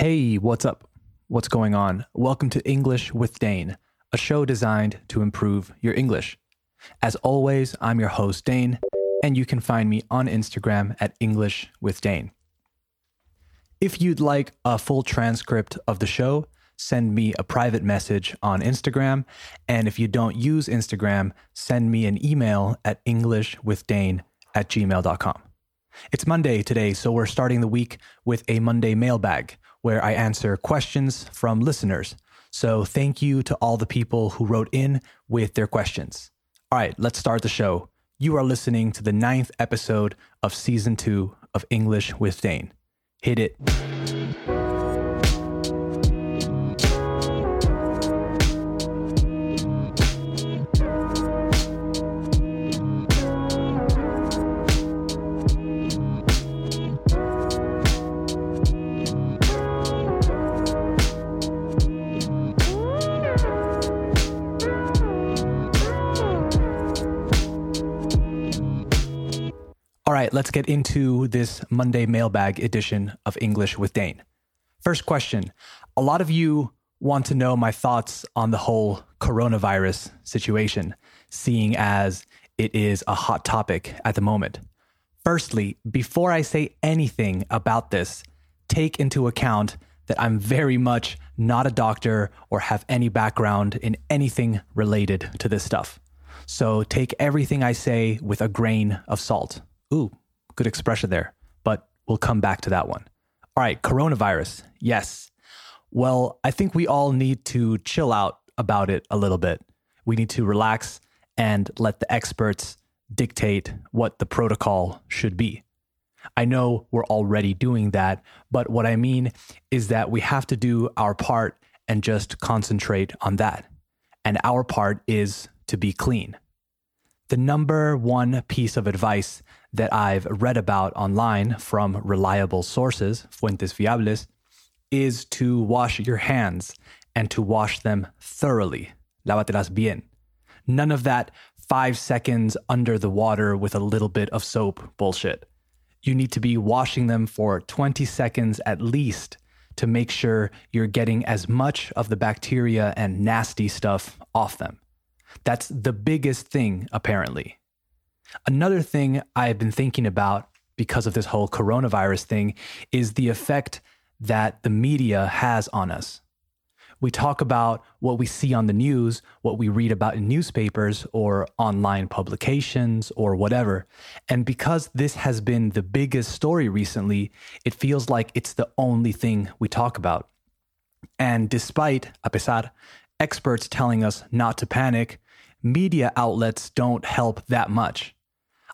Hey, what's up? What's going on? Welcome to English with Dane, a show designed to improve your English. As always, I'm your host, Dane, and you can find me on Instagram at English with Dane. If you'd like a full transcript of the show, send me a private message on Instagram. And if you don't use Instagram, send me an email at englishwithdane at gmail.com. It's Monday today, so we're starting the week with a Monday mailbag where I answer questions from listeners. So thank you to all the people who wrote in with their questions. All right, let's start the show. You are listening to the ninth episode of season two of English with Dane. Hit it. Right, let's get into this Monday mailbag edition of English with Dane. First question A lot of you want to know my thoughts on the whole coronavirus situation, seeing as it is a hot topic at the moment. Firstly, before I say anything about this, take into account that I'm very much not a doctor or have any background in anything related to this stuff. So take everything I say with a grain of salt. Ooh, good expression there, but we'll come back to that one. All right, coronavirus. Yes. Well, I think we all need to chill out about it a little bit. We need to relax and let the experts dictate what the protocol should be. I know we're already doing that, but what I mean is that we have to do our part and just concentrate on that. And our part is to be clean. The number one piece of advice that I've read about online from reliable sources, fuentes fiables, is to wash your hands and to wash them thoroughly. Lávatelas bien. None of that five seconds under the water with a little bit of soap bullshit. You need to be washing them for 20 seconds at least to make sure you're getting as much of the bacteria and nasty stuff off them. That's the biggest thing, apparently. Another thing I've been thinking about because of this whole coronavirus thing is the effect that the media has on us. We talk about what we see on the news, what we read about in newspapers or online publications or whatever. And because this has been the biggest story recently, it feels like it's the only thing we talk about. And despite, a pesar, experts telling us not to panic, media outlets don't help that much.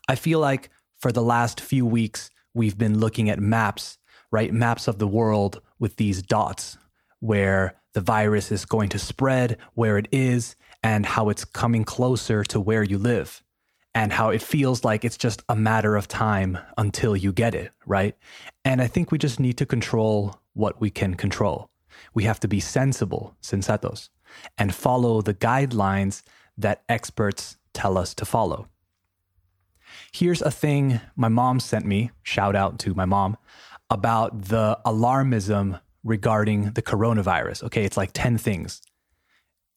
I feel like for the last few weeks, we've been looking at maps, right? Maps of the world with these dots where the virus is going to spread, where it is, and how it's coming closer to where you live, and how it feels like it's just a matter of time until you get it, right? And I think we just need to control what we can control. We have to be sensible, sensatos, and follow the guidelines that experts tell us to follow. Here's a thing my mom sent me, shout out to my mom, about the alarmism regarding the coronavirus. Okay, it's like 10 things.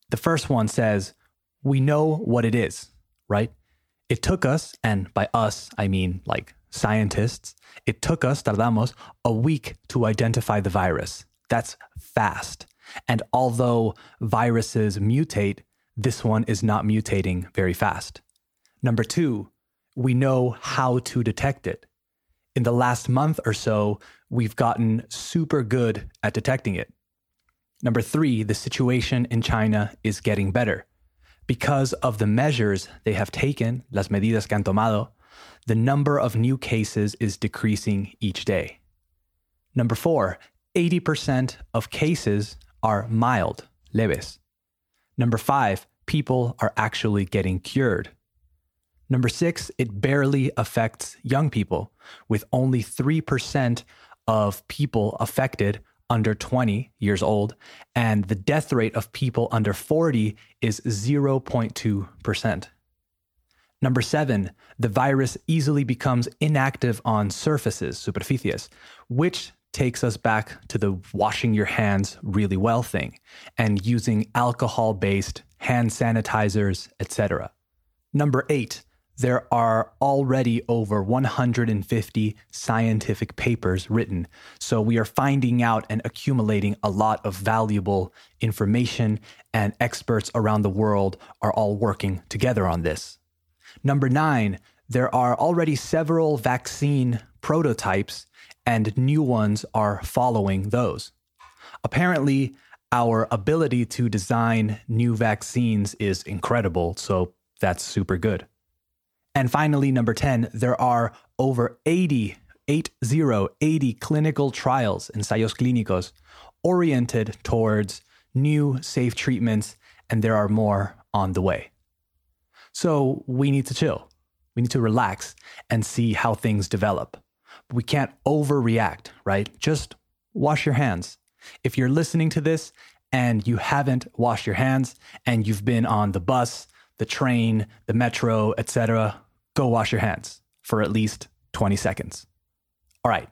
The first one says, We know what it is, right? It took us, and by us, I mean like scientists, it took us, tardamos, a week to identify the virus. That's fast. And although viruses mutate, this one is not mutating very fast. Number two, we know how to detect it. In the last month or so, we've gotten super good at detecting it. Number three, the situation in China is getting better. Because of the measures they have taken, las medidas que han tomado, the number of new cases is decreasing each day. Number four, 80% of cases are mild, leves. Number five, people are actually getting cured. Number six, it barely affects young people, with only 3% of people affected under 20 years old, and the death rate of people under 40 is 0.2%. Number seven, the virus easily becomes inactive on surfaces, superficies, which takes us back to the washing your hands really well thing and using alcohol based hand sanitizers, etc. Number eight, there are already over 150 scientific papers written. So we are finding out and accumulating a lot of valuable information, and experts around the world are all working together on this. Number nine, there are already several vaccine prototypes, and new ones are following those. Apparently, our ability to design new vaccines is incredible, so that's super good. And finally, number 10, there are over 80, 80, 80 clinical trials, ensayos clínicos, oriented towards new safe treatments, and there are more on the way. So we need to chill. We need to relax and see how things develop. We can't overreact, right? Just wash your hands. If you're listening to this and you haven't washed your hands and you've been on the bus, the train, the metro, etc., go wash your hands for at least 20 seconds. All right,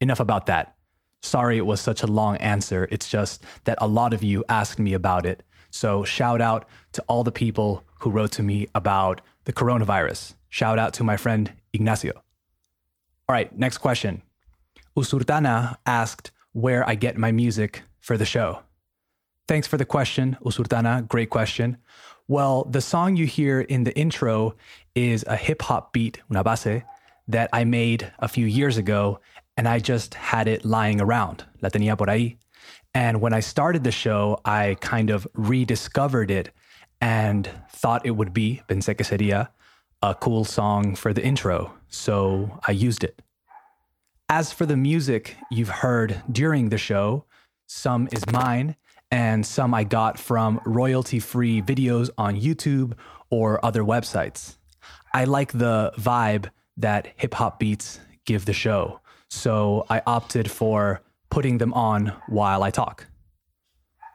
enough about that. Sorry it was such a long answer. It's just that a lot of you asked me about it. So, shout out to all the people who wrote to me about the coronavirus. Shout out to my friend Ignacio. All right, next question. Usurtana asked where I get my music for the show. Thanks for the question, Usurtana. Great question. Well, the song you hear in the intro is a hip hop beat, una base, that I made a few years ago, and I just had it lying around. La tenía por ahí. And when I started the show, I kind of rediscovered it and thought it would be, pensé que sería, a cool song for the intro. So I used it. As for the music you've heard during the show, some is mine and some I got from royalty free videos on YouTube or other websites. I like the vibe that hip hop beats give the show, so I opted for putting them on while I talk.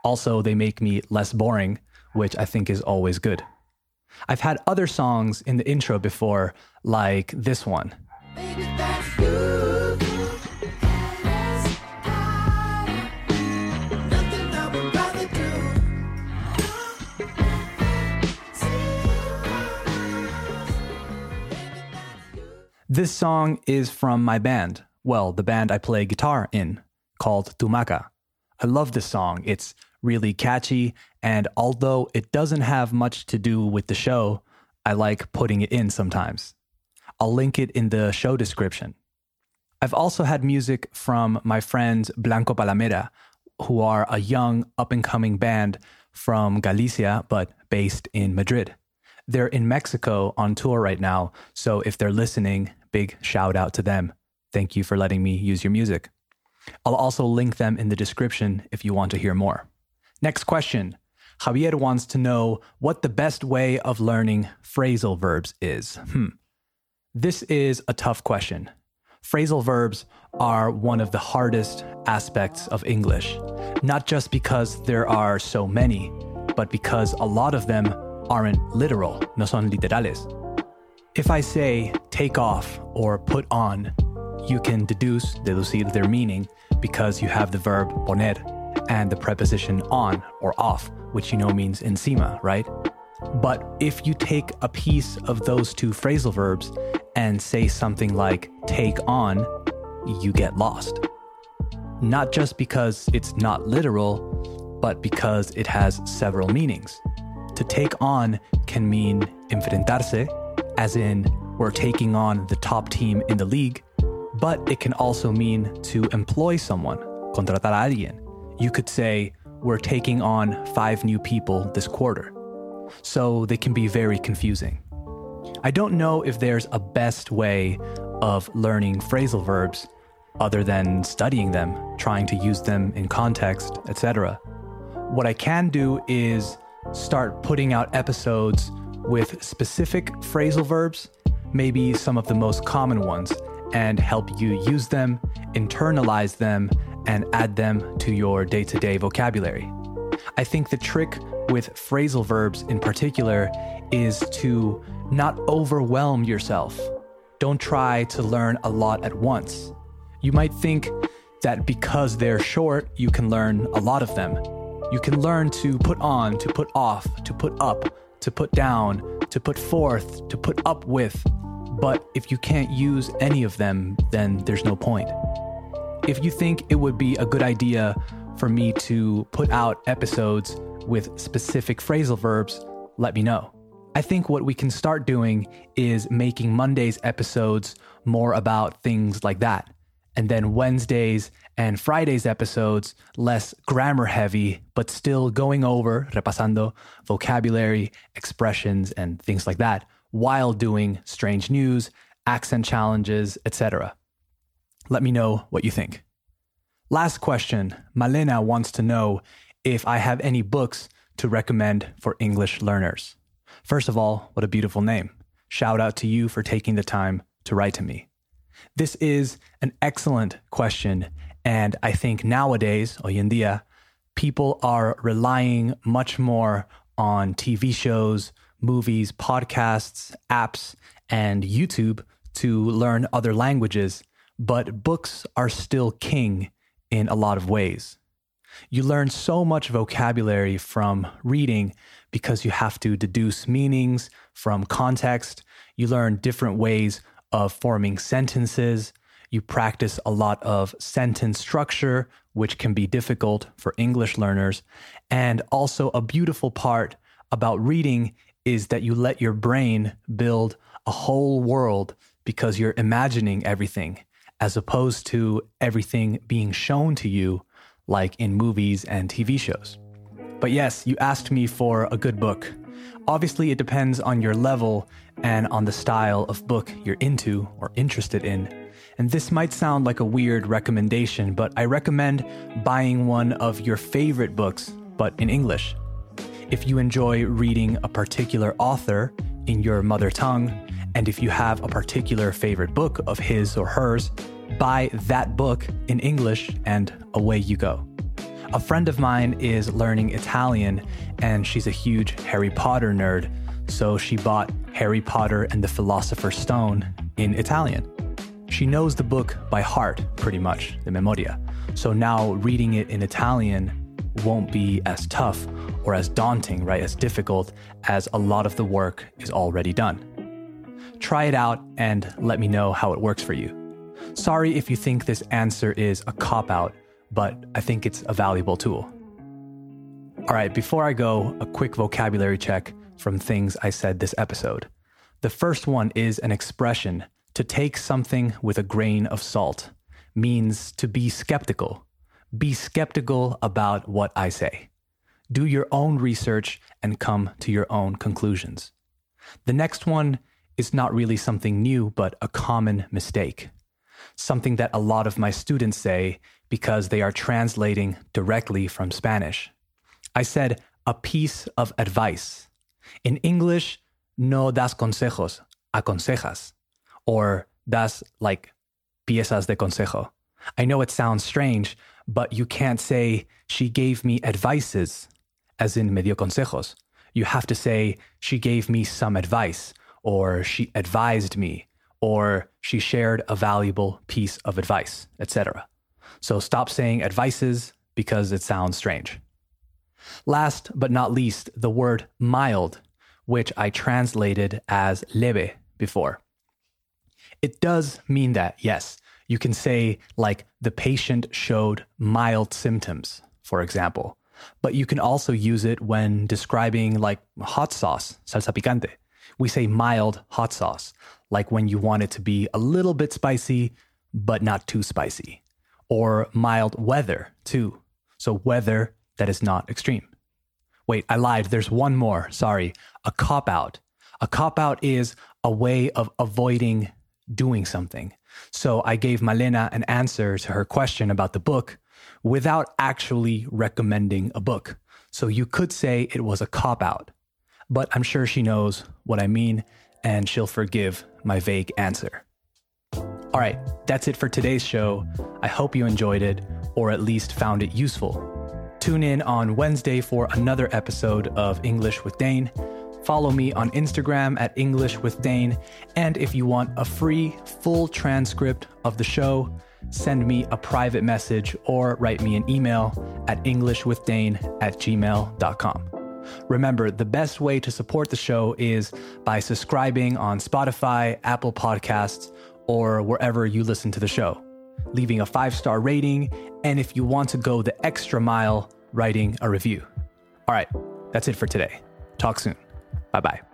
Also, they make me less boring, which I think is always good. I've had other songs in the intro before, like this one. This song is from my band, well, the band I play guitar in, called Tumaca. I love this song. It's really catchy, and although it doesn't have much to do with the show, I like putting it in sometimes. I'll link it in the show description. I've also had music from my friends Blanco Palamera, who are a young up and coming band from Galicia, but based in Madrid. They're in Mexico on tour right now, so if they're listening, big shout out to them. Thank you for letting me use your music. I'll also link them in the description if you want to hear more. Next question. Javier wants to know what the best way of learning phrasal verbs is. Hmm. This is a tough question. Phrasal verbs are one of the hardest aspects of English, not just because there are so many, but because a lot of them aren't literal, no son literales. If I say take off or put on, you can deduce, deducir their meaning because you have the verb poner and the preposition on or off, which you know means encima, right? But if you take a piece of those two phrasal verbs and say something like take on, you get lost. Not just because it's not literal, but because it has several meanings. To take on can mean enfrentarse, as in we're taking on the top team in the league, but it can also mean to employ someone, contratar a alguien. You could say, we're taking on five new people this quarter. So they can be very confusing. I don't know if there's a best way of learning phrasal verbs other than studying them, trying to use them in context, etc. What I can do is start putting out episodes with specific phrasal verbs, maybe some of the most common ones, and help you use them, internalize them, and add them to your day to day vocabulary. I think the trick with phrasal verbs in particular is to not overwhelm yourself. Don't try to learn a lot at once. You might think that because they're short, you can learn a lot of them. You can learn to put on, to put off, to put up, to put down, to put forth, to put up with. But if you can't use any of them, then there's no point. If you think it would be a good idea for me to put out episodes with specific phrasal verbs, let me know. I think what we can start doing is making Monday's episodes more about things like that. And then Wednesdays and Fridays episodes less grammar heavy, but still going over, repasando, vocabulary, expressions, and things like that, while doing strange news, accent challenges, etc. Let me know what you think. Last question Malena wants to know if I have any books to recommend for English learners. First of all, what a beautiful name. Shout out to you for taking the time to write to me. This is an excellent question. And I think nowadays, hoy en día, people are relying much more on TV shows, movies, podcasts, apps, and YouTube to learn other languages. But books are still king in a lot of ways. You learn so much vocabulary from reading because you have to deduce meanings from context. You learn different ways of forming sentences. You practice a lot of sentence structure, which can be difficult for English learners. And also, a beautiful part about reading is that you let your brain build a whole world because you're imagining everything as opposed to everything being shown to you like in movies and TV shows. But yes, you asked me for a good book. Obviously, it depends on your level and on the style of book you're into or interested in. And this might sound like a weird recommendation, but I recommend buying one of your favorite books, but in English. If you enjoy reading a particular author in your mother tongue, and if you have a particular favorite book of his or hers, buy that book in English and away you go. A friend of mine is learning Italian and she's a huge Harry Potter nerd, so she bought Harry Potter and the Philosopher's Stone in Italian. She knows the book by heart, pretty much, the memoria. So now reading it in Italian won't be as tough or as daunting, right, as difficult as a lot of the work is already done. Try it out and let me know how it works for you. Sorry if you think this answer is a cop out, but I think it's a valuable tool. All right, before I go, a quick vocabulary check from things I said this episode. The first one is an expression to take something with a grain of salt, means to be skeptical. Be skeptical about what I say. Do your own research and come to your own conclusions. The next one is not really something new, but a common mistake something that a lot of my students say because they are translating directly from Spanish. I said a piece of advice. In English, no das consejos, aconsejas, or das like piezas de consejo. I know it sounds strange, but you can't say she gave me advices, as in me dio consejos. You have to say she gave me some advice, or she advised me, or she shared a valuable piece of advice, etc. So stop saying advices because it sounds strange. Last but not least, the word mild, which I translated as leve before. It does mean that, yes. You can say, like, the patient showed mild symptoms, for example. But you can also use it when describing, like, hot sauce, salsa picante. We say mild hot sauce, like when you want it to be a little bit spicy, but not too spicy, or mild weather too. So weather that is not extreme. Wait, I lied. There's one more. Sorry. A cop out. A cop out is a way of avoiding doing something. So I gave Malena an answer to her question about the book without actually recommending a book. So you could say it was a cop out, but I'm sure she knows what I mean and she'll forgive my vague answer. All right, that's it for today's show. I hope you enjoyed it, or at least found it useful. Tune in on Wednesday for another episode of English with Dane. Follow me on Instagram at English with Dane. And if you want a free, full transcript of the show, send me a private message or write me an email at englishwithdane at gmail.com. Remember, the best way to support the show is by subscribing on Spotify, Apple Podcasts, or wherever you listen to the show, leaving a five star rating, and if you want to go the extra mile, writing a review. All right, that's it for today. Talk soon. Bye bye.